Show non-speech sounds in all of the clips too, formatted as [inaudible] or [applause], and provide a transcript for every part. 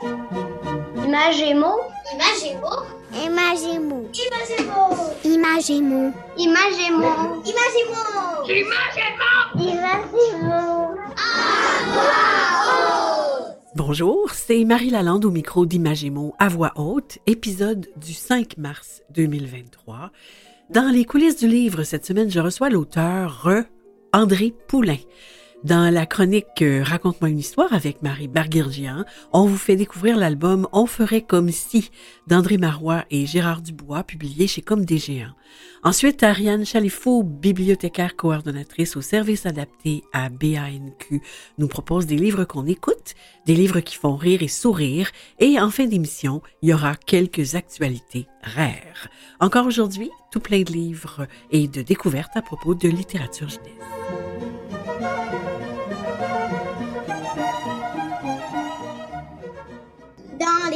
Imagémo. Imagémo. Imagémo. Imagémo. Imagémo. Imagémo. Imagémo. Imagémo. Bonjour, c'est Marie Lalande au micro d'Imagémo à voix haute, épisode du 5 mars 2023. Dans les coulisses du livre, cette semaine, je reçois l'auteur Re André Poulain. Dans la chronique euh, Raconte-moi une histoire avec Marie Barguirgian, on vous fait découvrir l'album On ferait comme si d'André Marois et Gérard Dubois, publié chez Comme des Géants. Ensuite, Ariane Chalifou, bibliothécaire coordonnatrice au service adapté à BANQ, nous propose des livres qu'on écoute, des livres qui font rire et sourire, et en fin d'émission, il y aura quelques actualités rares. Encore aujourd'hui, tout plein de livres et de découvertes à propos de littérature jeunesse.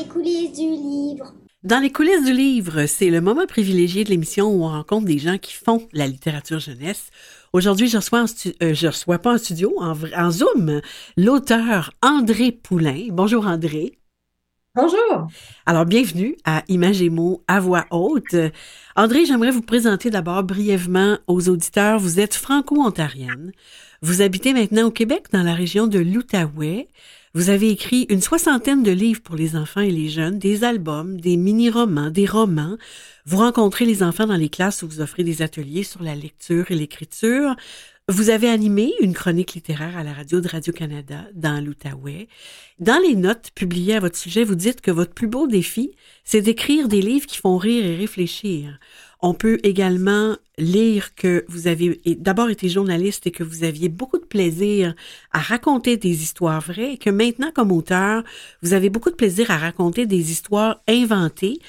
Les coulisses du livre. Dans les coulisses du livre, c'est le moment privilégié de l'émission où on rencontre des gens qui font la littérature jeunesse. Aujourd'hui, je reçois, en stu- euh, je reçois pas en studio, en, en Zoom, l'auteur André Poulain. Bonjour André. Bonjour. Alors, bienvenue à Images et mots à voix haute. André, j'aimerais vous présenter d'abord brièvement aux auditeurs. Vous êtes franco-ontarienne. Vous habitez maintenant au Québec, dans la région de l'Outaouais. Vous avez écrit une soixantaine de livres pour les enfants et les jeunes, des albums, des mini-romans, des romans. Vous rencontrez les enfants dans les classes où vous offrez des ateliers sur la lecture et l'écriture. Vous avez animé une chronique littéraire à la radio de Radio-Canada dans l'Outaouais. Dans les notes publiées à votre sujet, vous dites que votre plus beau défi, c'est d'écrire des livres qui font rire et réfléchir. On peut également lire que vous avez d'abord été journaliste et que vous aviez beaucoup de plaisir à raconter des histoires vraies et que maintenant, comme auteur, vous avez beaucoup de plaisir à raconter des histoires inventées.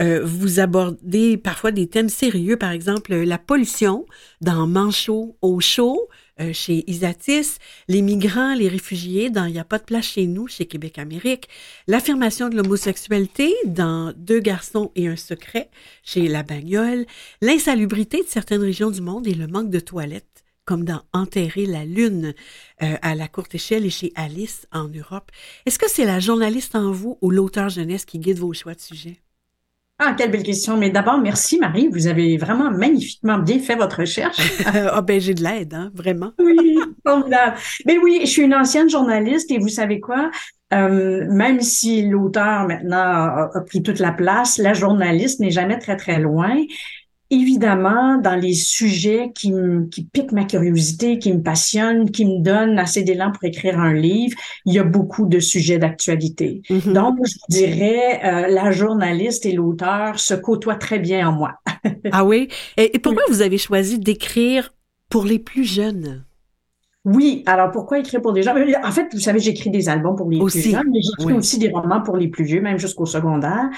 Euh, vous abordez parfois des thèmes sérieux, par exemple la pollution dans Manchot au chaud euh, chez Isatis, les migrants, les réfugiés dans Il n'y a pas de place chez nous chez Québec Amérique, l'affirmation de l'homosexualité dans Deux garçons et un secret chez La Bagnole, l'insalubrité de certaines régions du monde et le manque de toilettes comme dans Enterrer la lune euh, à la courte échelle et chez Alice en Europe. Est-ce que c'est la journaliste en vous ou l'auteur jeunesse qui guide vos choix de sujet? Ah, quelle belle question. Mais d'abord, merci Marie. Vous avez vraiment magnifiquement bien fait votre recherche. [laughs] Ah ben j'ai de l'aide, hein, vraiment. [laughs] Oui, formidable. Mais oui, je suis une ancienne journaliste et vous savez quoi? Euh, même si l'auteur maintenant a, a pris toute la place, la journaliste n'est jamais très très loin. Évidemment, dans les sujets qui, me- qui piquent ma curiosité, qui me passionnent, qui me donnent assez d'élan pour écrire un livre, il y a beaucoup de sujets d'actualité. Mhm. Donc, je dirais, euh, la journaliste et l'auteur se côtoient très bien en moi. Ah oui? Et, et pourquoi vous avez choisi d'écrire pour les plus jeunes? Oui, alors pourquoi écrire pour des gens? En fait, vous savez, j'écris des albums pour les Aussi, plus jeunes, mais j'écris oui. aussi des romans pour les plus vieux, même jusqu'au secondaire.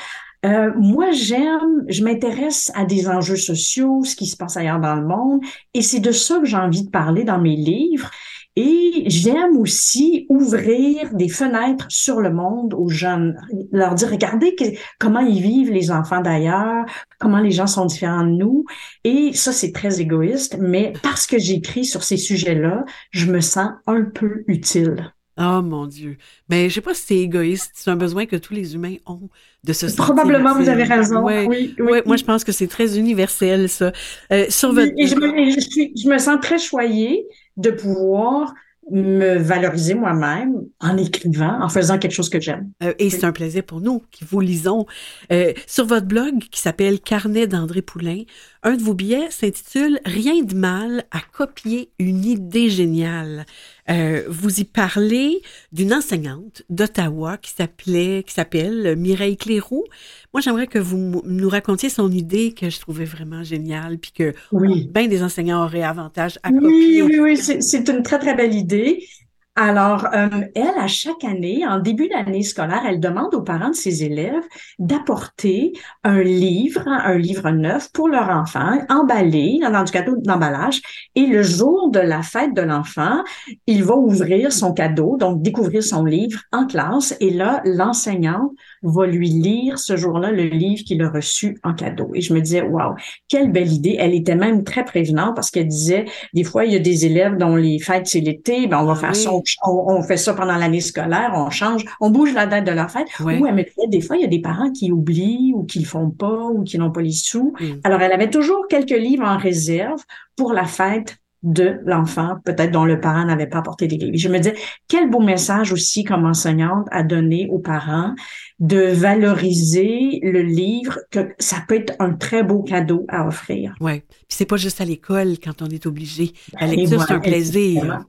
Euh, moi, j'aime, je m'intéresse à des enjeux sociaux, ce qui se passe ailleurs dans le monde, et c'est de ça que j'ai envie de parler dans mes livres. Et j'aime aussi ouvrir des fenêtres sur le monde aux jeunes, leur dire, regardez que- comment ils vivent les enfants d'ailleurs, comment les gens sont différents de nous. Et ça, c'est très égoïste, mais parce que j'écris sur ces sujets-là, je me sens un peu utile. Oh mon Dieu. Mais je sais pas si c'est égoïste. C'est un besoin que tous les humains ont de se sentir Probablement, vous avez raison. Ouais. Oui, oui. Ouais, moi, je pense que c'est très universel, ça. Euh, sur votre... Et je me, je suis- je me sens très choyée de pouvoir me valoriser moi-même en écrivant, en faisant quelque chose que j'aime. Euh, et c'est un plaisir pour nous qui vous lisons. Euh, sur votre blog qui s'appelle Carnet d'André Poulain, un de vos billets s'intitule Rien de mal à copier une idée géniale. Euh, vous y parlez d'une enseignante d'Ottawa qui s'appelait, qui s'appelle Mireille Cléroux. Moi, j'aimerais que vous nous racontiez son idée que je trouvais vraiment géniale, puis que Oui. bien des enseignants auraient avantage à Oui, copier. oui, oui, c'est c'est une très, très belle idée. Alors, euh, elle, à chaque année, en début d'année scolaire, elle demande aux parents de ses élèves d'apporter un livre, un livre neuf pour leur enfant, emballé dans du cadeau d'emballage. Et le jour de la fête de l'enfant, il va ouvrir son cadeau, donc découvrir son livre en classe. Et là, l'enseignante va lui lire ce jour-là le livre qu'il a reçu en cadeau. Et je me disais, waouh, quelle belle idée. Elle était même très prévenante parce qu'elle disait, des fois, il y a des élèves dont les fêtes, c'est l'été, ben, on va faire oui. au on, on fait ça pendant l'année scolaire, on change, on bouge la date de leur fête. Ouais. Ou elle mettait, des fois, il y a des parents qui oublient ou qui le font pas ou qui n'ont pas les sous. Mm. Alors, elle avait toujours quelques livres en réserve pour la fête de l'enfant, peut-être dont le parent n'avait pas apporté des livres. Je me disais, quel beau message aussi comme enseignante à donner aux parents de valoriser le livre, que ça peut être un très beau cadeau à offrir. Ouais. Puis c'est pas juste à l'école quand on est obligé. La lecture, c'est un plaisir. exactement.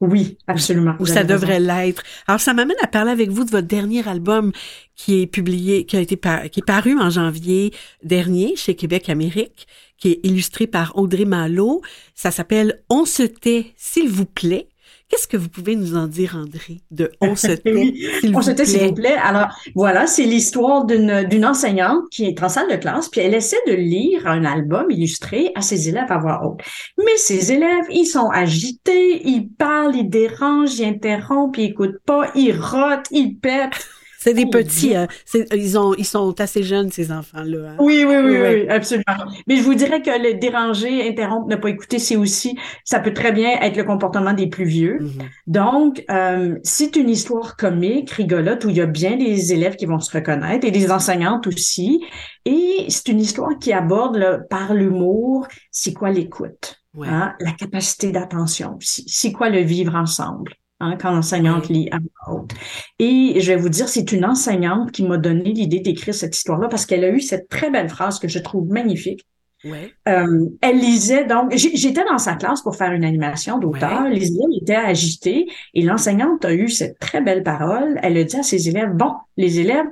Oui, absolument. Ou ça devrait l'être. Alors, ça m'amène à parler avec vous de votre dernier album qui est publié, qui a été par- qui est paru en janvier dernier chez Québec Amérique, qui est illustré par Audrey Malo. Ça s'appelle On se tait, s'il vous plaît. Qu'est-ce que vous pouvez nous en dire, André, de [laughs] On se tait, Oui, s'il On vous se tait, s'il vous plaît. Alors, voilà, c'est l'histoire d'une d'une enseignante qui est en salle de classe, puis elle essaie de lire un album illustré à ses élèves à voix haute. Mais ses élèves, ils sont agités, ils parlent, ils dérangent, ils interrompent, ils écoutent pas, ils rotent, ils pètent. C'est des Oh, petits, hein. C'est- ils ont, ils sont assez jeunes, ces enfants-là. hein. Oui, oui, oui, Ouais. oui, absolument. Mais je vous dirais que le déranger, interrompre, ne pas écouter, c'est aussi, ça peut très bien être le comportement des plus vieux. Mhm. Donc, euh, c'est une histoire comique, rigolote, où il y a bien des élèves qui vont se reconnaître et des enseignantes aussi. Et c'est une histoire qui aborde là, par l'humour, c'est quoi l'écoute, Ouais. hein, la capacité d'attention c'est quoi le vivre ensemble? Hein, quand l'enseignante lit à haute. Et je vais vous dire, c'est une enseignante qui m'a donné l'idée d'écrire cette histoire-là parce qu'elle a eu cette très belle phrase que je trouve magnifique. Ouais. Euh, elle lisait donc, j'étais dans sa classe pour faire une animation d'auteur. Ouais. Les élèves étaient agités et l'enseignante a eu cette très belle parole. Elle a dit à ses élèves, bon, les élèves,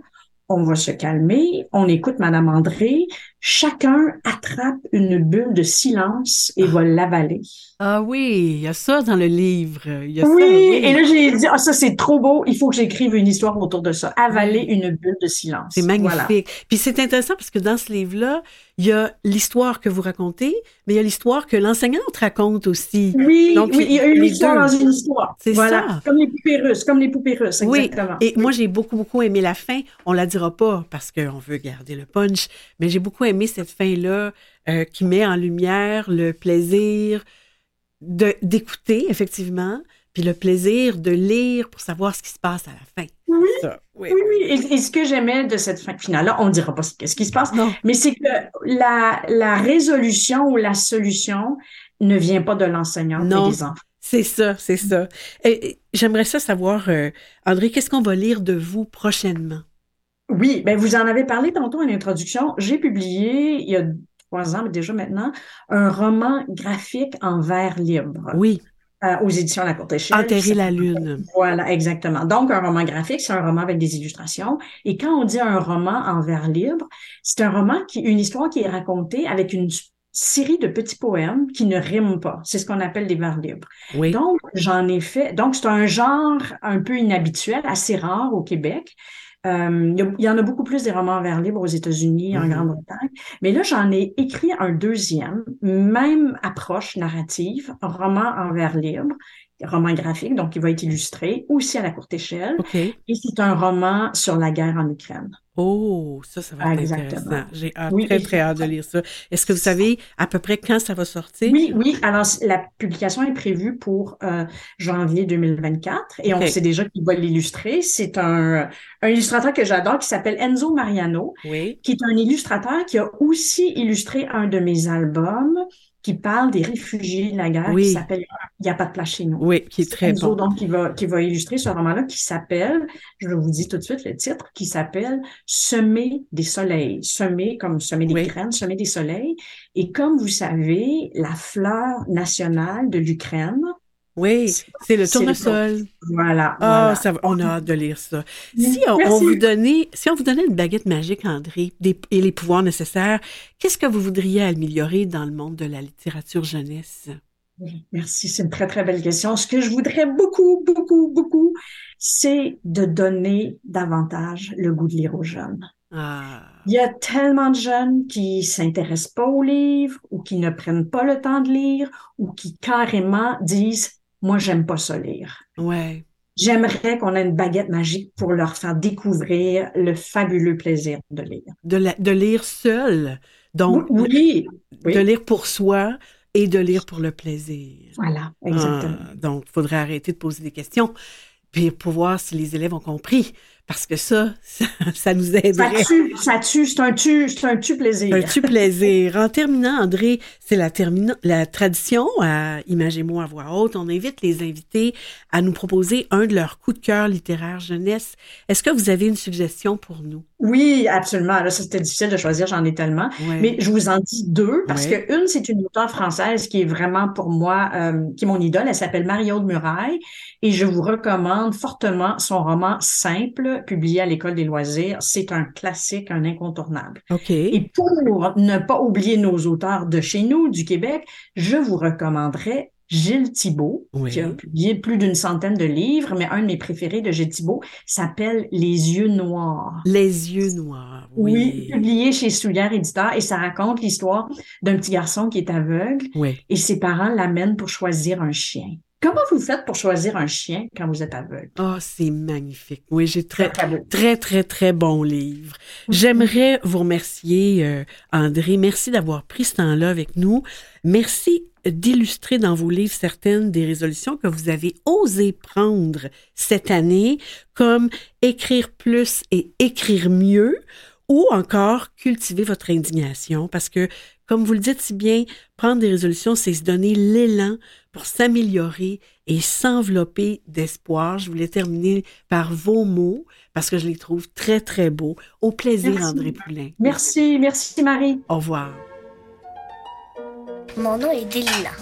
on va se calmer, on écoute Madame André, chacun attrape une bulle de silence et va l'avaler. Ah oui, il y a ça dans le livre. Il y a ça, Oui, et là j'ai dit, ah ça c'est trop beau, il faut que j'écrive une histoire autour de ça. Avaler une bulle de silence. C'est magnifique. Voilà. Puis c'est intéressant parce que dans ce livre-là, il y a l'histoire que vous racontez, mais il y a l'histoire que l'enseignante raconte aussi. Oui, Donc, oui, il y a une histoire deux. dans une histoire. C'est voilà. ça. Comme les poupées russes, comme les poupées russes, Oui, exactement. et moi j'ai beaucoup beaucoup aimé la fin. On la dira pas parce qu'on veut garder le punch, mais j'ai beaucoup aimé cette fin là qui met en lumière le plaisir de d'écouter effectivement, puis le plaisir de lire pour savoir ce qui se passe à la fin. Oui. Ça, oui. Oui, oui. Et, et ce que j'aimais de cette fin finale-là, on ne dira pas ce ce qui se passe, Non. mais c'est que la, la résolution ou la solution ne vient pas de l'enseignant Non. et des enfants. C'est ça, c'est ça. Et, et J'aimerais ça savoir, euh, André, qu'est-ce qu'on va lire de vous prochainement? Oui, ben vous en avez parlé tantôt en introduction. J'ai publié il y a trois ans mais déjà maintenant un roman graphique en vers libre Oui, euh, aux éditions La Courte Échelle. Enterrer la lune. Voilà, exactement. Donc, un roman graphique, c'est un roman avec des illustrations. Et quand on dit un roman en vers libre, c'est un roman qui, une histoire qui est racontée avec une série de petits poèmes qui ne riment pas. C'est ce qu'on appelle des vers libres. Oui. Donc, j'en ai fait. Donc, c'est un genre un peu inhabituel, assez rare au Québec. Euh, il y en a beaucoup plus des romans en vers libre aux États-Unis, en Mhm. Grande-Bretagne. Mais là, j'en ai écrit un deuxième, même approche narrative, roman en vers libre, roman graphique, donc il va être illustré, aussi à la courte échelle. Et c'est un roman sur la guerre en Ukraine. Oh, ça, ça va être Exactement. intéressant. J'ai hâte, Oui, très, très hâte de lire ça. Est-ce que vous savez à peu près quand ça va sortir? Oui, oui. Alors, la publication est prévue pour euh, janvier 2024 et on sait déjà qu'il va l'illustrer. C'est un, un illustrateur que j'adore qui s'appelle Enzo Mariano, Oui. qui est un illustrateur qui a aussi illustré un de mes albums qui parle des réfugiés de la guerre, Oui. qui s'appelle Il n'y a pas de place chez nous. Oui, qui est très bon. donc, qui va, qui va illustrer ce roman-là qui s'appelle, je vous dis tout de suite le titre, qui s'appelle Semer des soleils. Semer comme semer des Oui. graines, semer des soleils. Et comme vous savez, la fleur nationale de l'Ukraine, Oui, c'est le tournesol. voilà, Ah, voilà. ça va- on a hâte de lire ça. Mm, Si on, vous donnait, si on vous donnait une baguette magique, André, des- et les pouvoirs nécessaires, qu'est-ce que vous voudriez améliorer dans le monde de la littérature jeunesse? Merci, c'est une très, très belle question. Ce que je voudrais beaucoup, beaucoup, beaucoup, c'est de donner davantage le goût de lire aux jeunes. Ah, Il y a tellement de jeunes qui s'intéressent pas aux livres ou qui ne prennent pas le temps de lire ou qui carrément disent moi j'aime pas ça lire. ouais. J'aimerais qu'on ait une baguette magique pour leur faire découvrir le fabuleux plaisir de lire. De, la- de lire seul. Donc, oui, oui. de lire pour soi et de lire pour le plaisir. Voilà, exactement. Ah, donc, il faudrait arrêter de poser des questions, puis pour voir si les élèves ont compris. Parce que ça, ça, [laughs] ça nous Ça aiderait. tue, ça tue, c'est un tu, c'est un tu plaisir. Un tu plaisir. En terminant, André, c'est la, termina- la tradition à Imagez-moi à voix haute. On invite les invités à nous proposer un de leurs coups de cœur littéraires jeunesse. Est-ce que vous avez une suggestion pour nous? Oui, absolument. Là, ça, c'était difficile de choisir, j'en ai tellement. Mais je vous en dis deux, parce Ouais. que une, c'est une auteure française qui est vraiment pour moi, euh, qui est mon idole. Elle s'appelle Marie-Aude Muraille. Et je vous recommande fortement son roman Simple, publié à l'École des loisirs. C'est un classique, un incontournable. OK. Et pour ne pas oublier nos auteurs de chez nous, du Québec, je vous recommanderais Gilles Thibault, Oui. qui a publié plus d'une centaine de livres, mais un de mes préférés de Gilles Thibault s'appelle Les yeux noirs. Les yeux noirs. Oui, Oui. publié chez Soulière Éditeur, et ça raconte l'histoire d'un petit garçon qui est aveugle Oui. et ses parents l'amènent pour choisir un chien. Comment vous faites pour choisir un chien quand vous êtes aveugle? Oh, c'est magnifique. Oui, j'ai très, Très très, très, très bon livre. J'aimerais vous remercier, euh, André. Merci d'avoir pris ce temps-là avec nous. Merci d'illustrer dans vos livres certaines des résolutions que vous avez osé prendre cette année, comme écrire plus et écrire mieux, ou encore cultiver votre indignation, parce que, comme vous le dites si bien, prendre des résolutions, c'est se donner l'élan pour s'améliorer et s'envelopper d'espoir. Je voulais terminer par vos mots, parce que je les trouve très, très beaux. Au plaisir, Merci. André Poulain. Merci, merci Marie. Au revoir. Mon nom est Delina.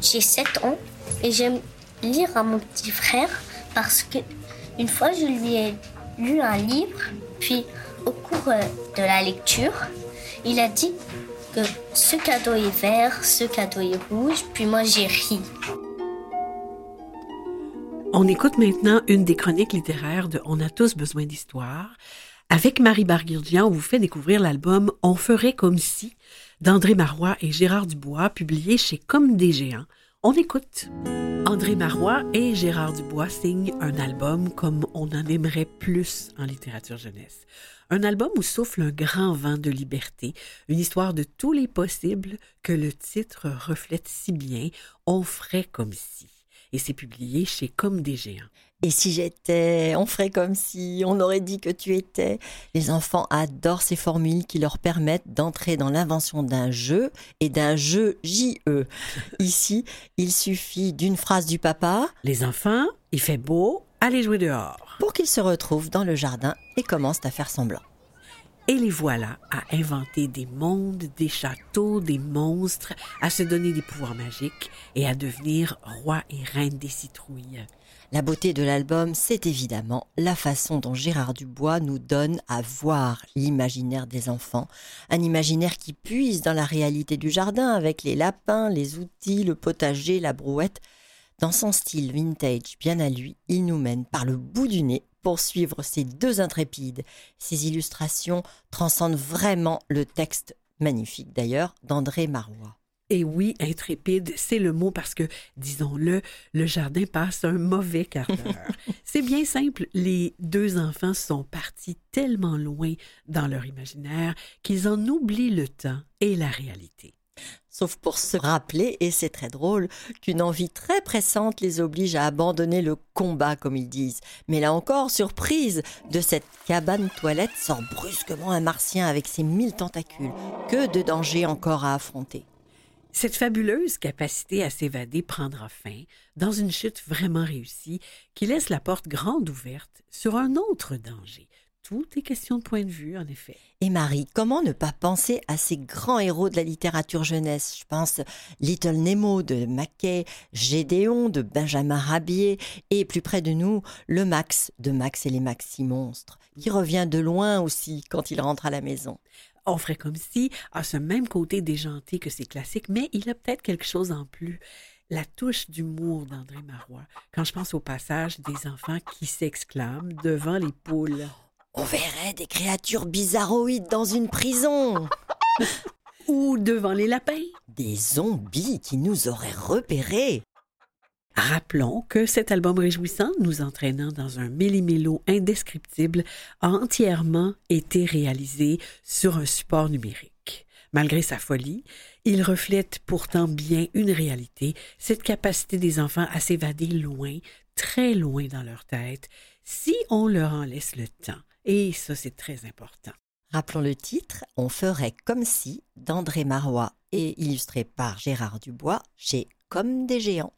J'ai 7 ans et j'aime lire à mon petit frère parce que une fois je lui ai lu un livre, puis au cours euh, de la lecture, il a dit que ce cadeau est vert, ce cadeau est rouge, puis moi j'ai ri. On écoute maintenant une des chroniques littéraires de On a tous besoin d'histoire. Avec Marie Barguirdian, on vous fait découvrir l'album On ferait comme si d'André Marois et Gérard Dubois, publié chez Comme des géants. On écoute. André Marois et Gérard Dubois signent un album comme on en aimerait plus en littérature jeunesse. Un album où souffle un grand vent de liberté, une histoire de tous les possibles que le titre reflète si bien. On ferait comme si et c'est publié chez Comme des géants. Et si j'étais, on ferait comme si on aurait dit que tu étais. Les enfants adorent ces formules qui leur permettent d'entrer dans l'invention d'un jeu et d'un jeu JE. [laughs] Ici, il suffit d'une phrase du papa Les enfants, il fait beau, allez jouer dehors. pour qu'ils se retrouvent dans le jardin et commencent à faire semblant. Et les voilà à inventer des mondes, des châteaux, des monstres, à se donner des pouvoirs magiques et à devenir roi et reine des citrouilles. La beauté de l'album, c'est évidemment la façon dont Gérard Dubois nous donne à voir l'imaginaire des enfants, un imaginaire qui puise dans la réalité du jardin avec les lapins, les outils, le potager, la brouette. Dans son style vintage bien à lui, il nous mène par le bout du nez pour suivre ces deux intrépides. Ces illustrations transcendent vraiment le texte, magnifique d'ailleurs, d'André Marois. Et oui, intrépide, c'est le mot parce que, disons-le, le jardin passe un mauvais quart d'heure. [laughs] c'est bien simple, les deux enfants sont partis tellement loin dans leur imaginaire qu'ils en oublient le temps et la réalité. Sauf pour se rappeler, et c'est très drôle, qu'une envie très pressante les oblige à abandonner le combat, comme ils disent. Mais là encore, surprise, de cette cabane toilette sort brusquement un martien avec ses mille tentacules. Que de dangers encore à affronter. Cette fabuleuse capacité à s'évader prendra fin dans une chute vraiment réussie qui laisse la porte grande ouverte sur un autre danger. Tout est question de point de vue, en effet. Et Marie, comment ne pas penser à ces grands héros de la littérature jeunesse? Je pense Little Nemo de Mackay, Gédéon de Benjamin Rabier, et plus près de nous, le Max de Max et les Maxi Monstres, qui revient de loin aussi quand il rentre à la maison. On ferait comme si, à ce même côté déjanté que ses classiques, mais il a peut-être quelque chose en plus. La touche d'humour d'André Marois, quand je pense au passage des enfants qui s'exclament devant les poules. On verrait des créatures bizarroïdes dans une prison. [laughs] Ou devant les lapins. Des zombies qui nous auraient repérés. Rappelons que cet album réjouissant, nous entraînant dans un méli-mélo indescriptible, a entièrement été réalisé sur un support numérique. Malgré sa folie, il reflète pourtant bien une réalité, cette capacité des enfants à s'évader loin, très loin dans leur tête, si on leur en laisse le temps. Et ça, c'est très important. Rappelons le titre On ferait comme si d'André Marois et illustré par Gérard Dubois chez Comme des géants.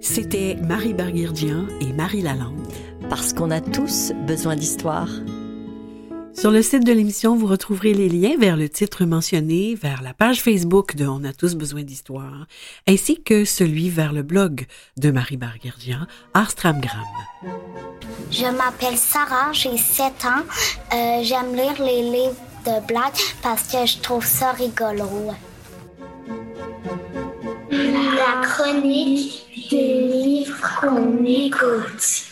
C'était Marie Barguirdian et Marie Lalande. Parce qu'on a tous besoin d'histoire. Sur le site de l'émission, vous retrouverez les liens vers le titre mentionné, vers la page Facebook de On a tous besoin d'histoire, ainsi que celui vers le blog de Marie Barguirdian, Arstramgram. Je m'appelle Sarah, j'ai 7 ans. Euh, J'aime lire les livres parce que je trouve ça rigolo. La chronique des livres qu'on écoute.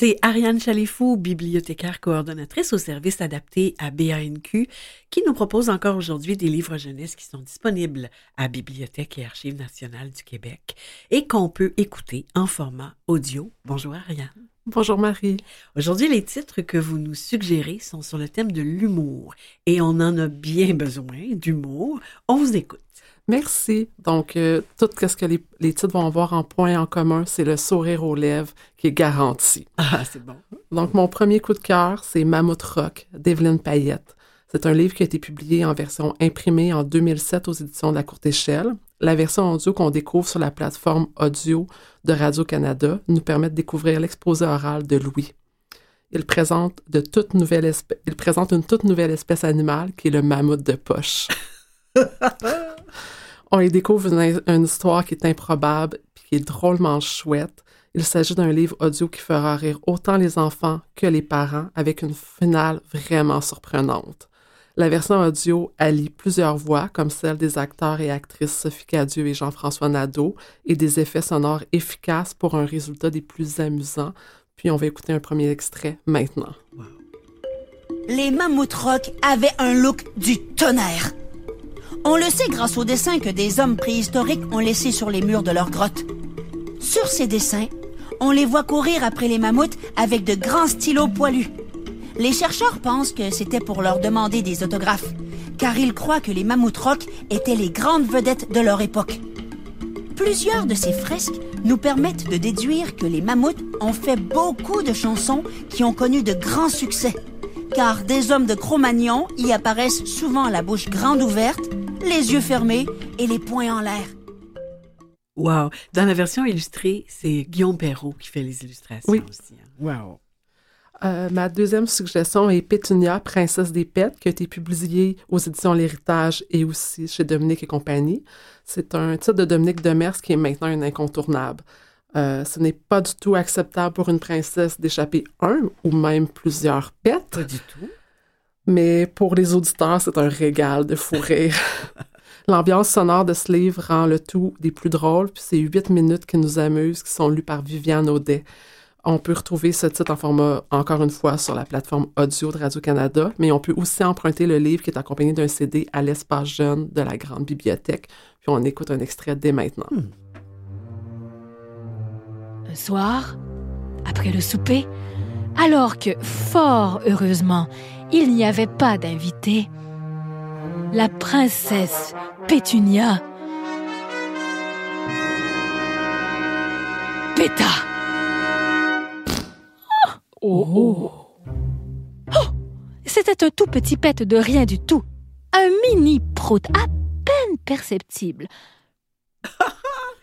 C'est Ariane Chalifou, bibliothécaire coordonnatrice au service adapté à BANQ, qui nous propose encore aujourd'hui des livres jeunesse qui sont disponibles à Bibliothèque et Archives nationales du Québec et qu'on peut écouter en format audio. Bonjour Ariane. Bonjour Marie. Aujourd'hui, les titres que vous nous suggérez sont sur le thème de l'humour et on en a bien besoin d'humour. On vous écoute. Merci. Donc, euh, tout ce que les, les, titres vont avoir en point en commun, c'est le sourire aux lèvres qui est garanti. Ah, c'est bon. Donc, mon premier coup de cœur, c'est Mammouth Rock d'Evelyne Payette. C'est un livre qui a été publié en version imprimée en 2007 aux éditions de la Courte Échelle. La version audio qu'on découvre sur la plateforme audio de Radio-Canada nous permet de découvrir l'exposé oral de Louis. Il présente, de toute nouvelle espèce, il présente une toute nouvelle espèce animale qui est le mammouth de poche. [laughs] On y découvre une, histoire qui est improbable puis qui est drôlement chouette. Il s'agit d'un livre audio qui fera rire autant les enfants que les parents avec une finale vraiment surprenante. La version audio allie plusieurs voix, comme celle des acteurs et actrices Sophie Cadieux et Jean-François Nadeau, et des effets sonores efficaces pour un résultat des plus amusants. Puis on va écouter un premier extrait maintenant. Les mammouths rock avaient un look du tonnerre. On le sait grâce aux dessins que des hommes préhistoriques ont laissés sur les murs de leurs grottes. Sur ces dessins, on les voit courir après les mammouths avec de grands stylos poilus. Les chercheurs pensent que c'était pour leur demander des autographes, car ils croient que les mammouths rock étaient les grandes vedettes de leur époque. Plusieurs de ces fresques nous permettent de déduire que les mammouths ont fait beaucoup de chansons qui ont connu de grands succès, car des hommes de Cro-Magnon y apparaissent souvent la bouche grande ouverte, les yeux fermés et les poings en l'air. Wow! Dans la version illustrée, c'est Guillaume Perrault qui fait les illustrations oui. aussi. hein. Wow! Euh, ma deuxième suggestion est Pétunia, princesse des pets, qui a été publiée aux éditions L'Héritage et aussi chez Dominique et compagnie. C'est un titre de Dominique Demers qui est maintenant un incontournable. Euh, ce n'est pas du tout acceptable pour une princesse d'échapper un ou même plusieurs pets. Pas du tout. Mais pour les auditeurs, c'est un régal de fou rire. [laughs] L'ambiance sonore de ce livre rend le tout des plus drôles, puis c'est huit minutes qui nous amusent, qui sont lues par Viviane Audet. On peut retrouver ce titre en format, encore une fois, sur la plateforme audio de Radio-Canada, mais on peut aussi emprunter le livre qui est accompagné d'un CD à l'espace jeune de la Grande Bibliothèque. Puis on écoute un extrait dès maintenant. Hmm. Un soir, après le souper, alors que, fort heureusement, il n'y avait pas d'invité, la princesse Pétunia péta. Oh. oh C'était un tout petit pet de rien du tout. Un mini prout à peine perceptible. [laughs]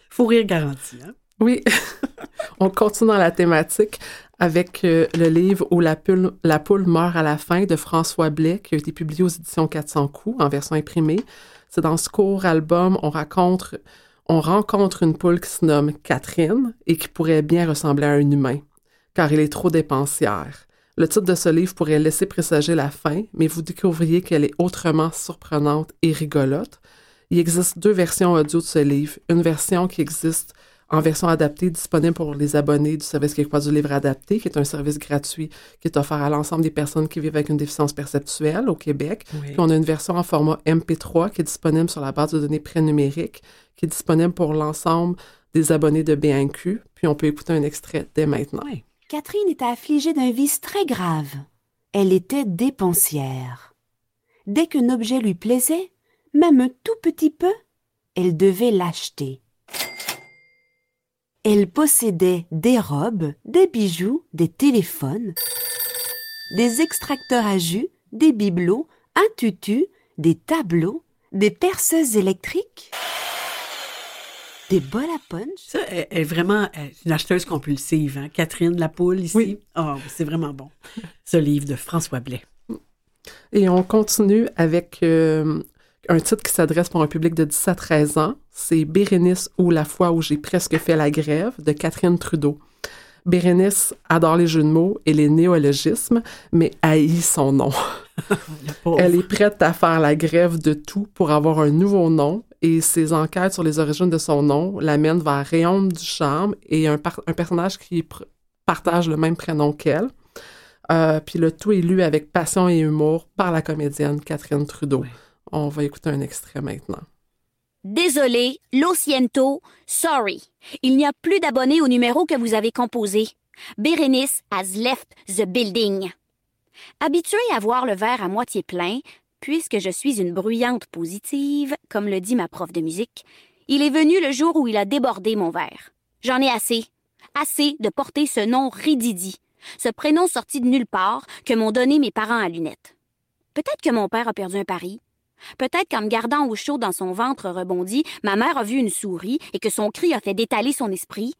Faut rire garanti, hein? Oui. [laughs] On continue dans la thématique avec euh, le livre Où la poule, la poule meurt à la fin de François Blais, qui a été publié aux éditions 400 coups en version imprimée. C'est dans ce court album, on rencontre, on rencontre une poule qui se nomme Catherine et qui pourrait bien ressembler à un humain car il est trop dépensière. Le titre de ce livre pourrait laisser présager la fin, mais vous découvriez qu'elle est autrement surprenante et rigolote. Il existe deux versions audio de ce livre. Une version qui existe en version adaptée, disponible pour les abonnés du service québécois du livre adapté, qui est un service gratuit qui est offert à l'ensemble des personnes qui vivent avec une déficience perceptuelle au Québec. Oui. Puis on a une version en format MP3 qui est disponible sur la base de données prénumériques, qui est disponible pour l'ensemble des abonnés de BNQ. Puis on peut écouter un extrait dès maintenant. Oui. Catherine était affligée d'un vice très grave. Elle était dépensière. Dès qu'un objet lui plaisait, même un tout petit peu, elle devait l'acheter. Elle possédait des robes, des bijoux, des téléphones, des extracteurs à jus, des bibelots, un tutu, des tableaux, des perceuses électriques, des bols à punch. Ça, elle est vraiment elle une acheteuse compulsive, hein? Catherine Lapoule, ici? Oui. Oh, c'est vraiment bon. Ce livre de François Blais. Et on continue avec euh, un titre qui s'adresse pour un public de 10 à 13 ans. C'est Bérénice ou La fois où j'ai presque fait la grève de Catherine Trudeau. Bérénice adore les jeux de mots et les néologismes, mais haït son nom. [laughs] Elle est prête à faire la grève de tout pour avoir un nouveau nom et ses enquêtes sur les origines de son nom l'amènent vers Réaume du Charme et un, personnage qui partage le même prénom qu'elle. Euh, puis le tout est lu avec passion et humour par la comédienne Catherine Trudeau. On va écouter un extrait maintenant. Désolé, lo siento, sorry. Il n'y a plus d'abonnés au numéro que vous avez composé. Berenice has left the building. Habituée à voir le verre à moitié plein, puisque je suis une bruyante positive, comme le dit ma prof de musique, il est venu le jour où il a débordé mon verre. J'en ai assez. Assez de porter ce nom rididi, ce prénom sorti de nulle part que m'ont donné mes parents à lunettes. Peut-être que mon père a perdu un pari. Peut-être qu'en me gardant au chaud dans son ventre rebondi, ma mère a vu une souris et que son cri a fait détaler son esprit.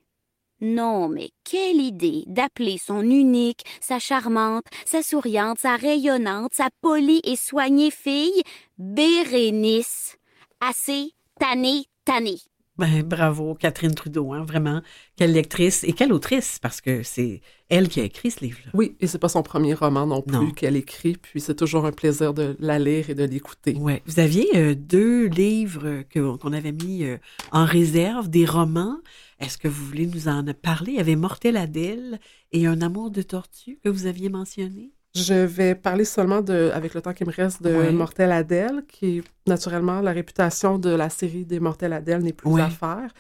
Non, mais quelle idée d'appeler son unique, sa charmante, sa souriante, sa rayonnante, sa polie et soignée fille Bérénice. Assez tannée, tannée. Ben, bravo, Catherine Trudeau, hein, vraiment. Quelle lectrice et quelle autrice, parce que c'est elle qui a écrit ce livre-là. Oui, et c'est pas son premier roman non plus qu'elle écrit, puis c'est toujours un plaisir de la lire et de l'écouter. Ouais. Vous aviez euh, deux livres que- qu'on avait mis euh, en réserve, des romans. Est-ce que vous voulez nous en parler? Il y avait Mortel Adèle et Un amour de tortue que vous aviez mentionné? Je vais parler seulement de, avec le temps qui me reste, de. Mortel Adèle, qui naturellement la réputation de la série des Mortel Adèle n'est plus Ouais. à faire.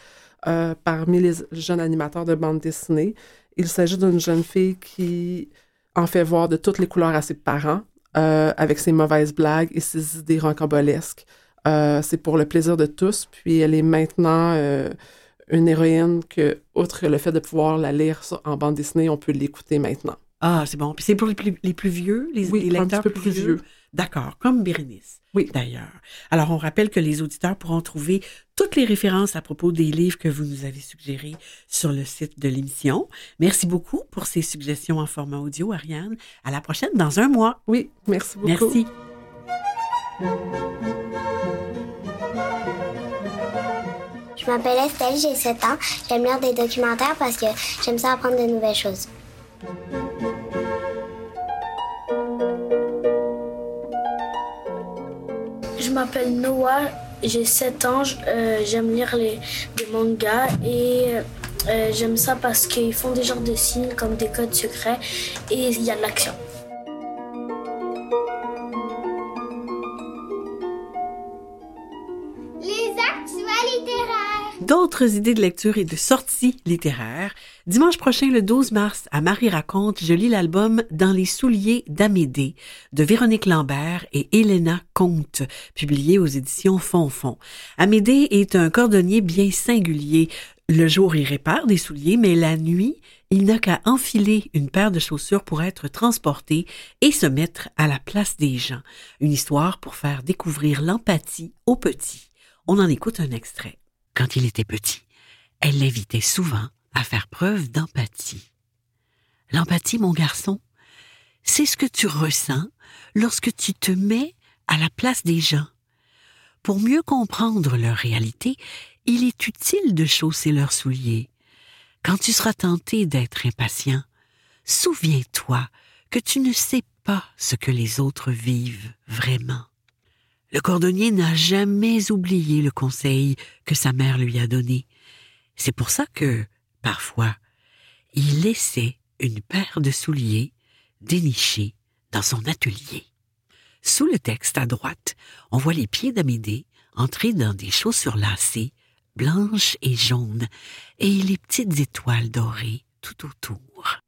Euh, parmi les jeunes animateurs de bande dessinée, il s'agit d'une jeune fille qui en fait voir de toutes les couleurs à ses parents, euh, avec ses mauvaises blagues et ses idées rocambolesques. Euh, c'est pour le plaisir de tous, puis elle est maintenant euh, une héroïne que, outre le fait de pouvoir la lire en bande dessinée, on peut l'écouter maintenant. Ah, c'est bon. Puis c'est pour les plus, les plus vieux, les, Oui, les un lecteurs petit peu plus vieux? D'accord, comme Bérénice. Oui. D'ailleurs. Alors, on rappelle que les auditeurs pourront trouver toutes les références à propos des livres que vous nous avez suggérés sur le site de l'émission. Merci beaucoup pour ces suggestions en format audio, Ariane. À la prochaine dans un mois. Oui, merci beaucoup. Merci. Je m'appelle Estelle, j'ai 7 ans. J'aime lire des documentaires parce que j'aime ça apprendre de nouvelles choses. M'appelle Noah, j'ai 7 ans, euh, j'aime lire les, mangas et euh, j'aime ça parce qu'ils font des genres de signes comme des codes secrets et il y a de l'action. D'autres idées de lecture et de sorties littéraires. Dimanche prochain, le 12 mars, à Marie raconte, je lis l'album Dans les souliers d'Amédée de Véronique Lambert et Helena Comte, publié aux éditions Fonfon. Amédée est un cordonnier bien singulier. Le jour, il répare des souliers, mais la nuit, il n'a qu'à enfiler une paire de chaussures pour être transporté et se mettre à la place des gens. Une histoire pour faire découvrir l'empathie aux petits. On en écoute un extrait. Quand il était petit, elle l'invitait souvent à faire preuve d'empathie. L'empathie, mon garçon, c'est ce que tu ressens lorsque tu te mets à la place des gens. Pour mieux comprendre leur réalité, il est utile de chausser leurs souliers. Quand tu seras tenté d'être impatient, souviens-toi que tu ne sais pas ce que les autres vivent vraiment. Le cordonnier n'a jamais oublié le conseil que sa mère lui a donné. C'est pour ça que, parfois, il laissait une paire de souliers dénichés dans son atelier. Sous le texte à droite, on voit les pieds d'Amédée entrer dans des chaussures lacées, blanches et jaunes, et les petites étoiles dorées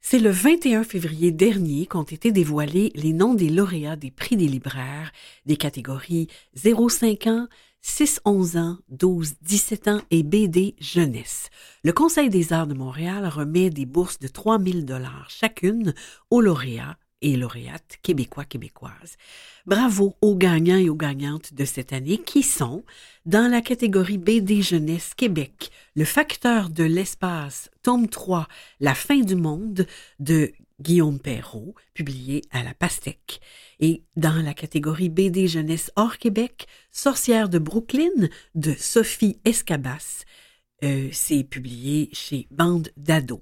C'est le 21 février dernier qu'ont été dévoilés les noms des lauréats des prix des libraires des catégories 0,5 ans, 6-11 ans, 12-17 ans et BD jeunesse. Le Conseil des arts de Montréal remet des bourses de 3000 dollars chacune aux lauréats et lauréates québécois québécoises. Bravo aux gagnants et aux gagnantes de cette année qui sont dans la catégorie BD Jeunesse Québec, Le facteur de l'espace, tome 3, La fin du monde de Guillaume Perrault, publié à la Pastèque. Et dans la catégorie BD Jeunesse hors Québec, Sorcière de Brooklyn de Sophie Escabas, euh, c'est publié chez Bande d'Ado.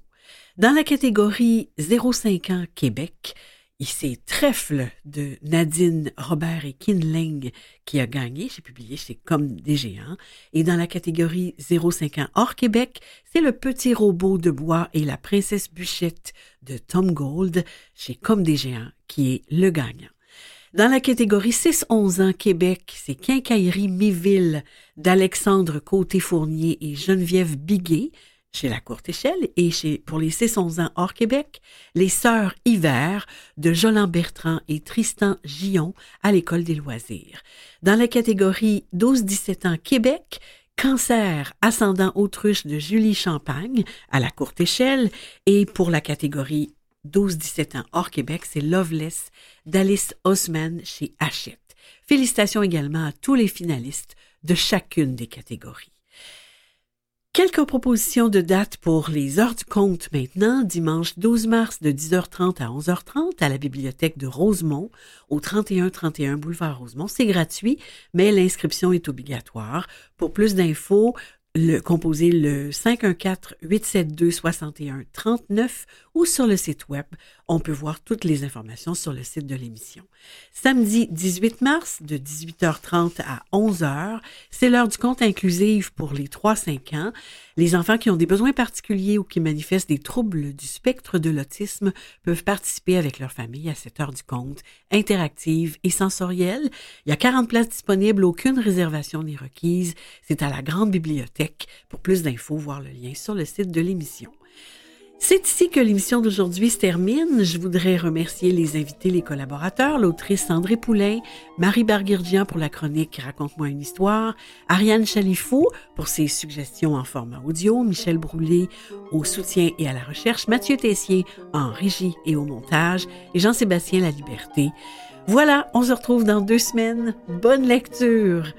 Dans la catégorie 05 ans Québec, c'est Trèfle de Nadine Robert et Kinling qui a gagné. J'ai publié chez Comme des géants. Et dans la catégorie 05 ans hors Québec, c'est Le petit robot de bois et la princesse Bûchette de Tom Gold chez Comme des géants qui est le gagnant. Dans la catégorie 6-11 ans Québec, c'est Quincaillerie Miville d'Alexandre Côté-Fournier et Geneviève Biguet chez la courte échelle et chez, pour les 6-11 ans hors Québec, les Sœurs Hiver de Jolan Bertrand et Tristan Gillon à l'École des loisirs. Dans la catégorie 12-17 ans Québec, Cancer ascendant autruche de Julie Champagne à la courte échelle et pour la catégorie 12-17 ans hors Québec, c'est Loveless d'Alice Osman chez Hachette. Félicitations également à tous les finalistes de chacune des catégories. Quelques propositions de date pour les heures du compte maintenant, dimanche 12 mars de 10h30 à 11h30 à la bibliothèque de Rosemont, au 3131 boulevard Rosemont. C'est gratuit, mais l'inscription est obligatoire. Pour plus d'infos, le, composer le 514-872-6139 ou sur le site web. On peut voir toutes les informations sur le site de l'émission. Samedi 18 mars de 18h30 à 11h, c'est l'heure du compte inclusive pour les 3-5 ans. Les enfants qui ont des besoins particuliers ou qui manifestent des troubles du spectre de l'autisme peuvent participer avec leur famille à cette heure du compte interactive et sensorielle. Il y a 40 places disponibles, aucune réservation n'est requise. C'est à la grande bibliothèque. Pour plus d'infos, voir le lien sur le site de l'émission. C'est ici que l'émission d'aujourd'hui se termine. Je voudrais remercier les invités, les collaborateurs, l'autrice Sandré Poulain, Marie Barguirdian pour la chronique Raconte-moi une histoire, Ariane Chalifou pour ses suggestions en format audio, Michel Broulet au soutien et à la recherche, Mathieu Tessier en régie et au montage et Jean-Sébastien La Liberté. Voilà, on se retrouve dans deux semaines. Bonne lecture!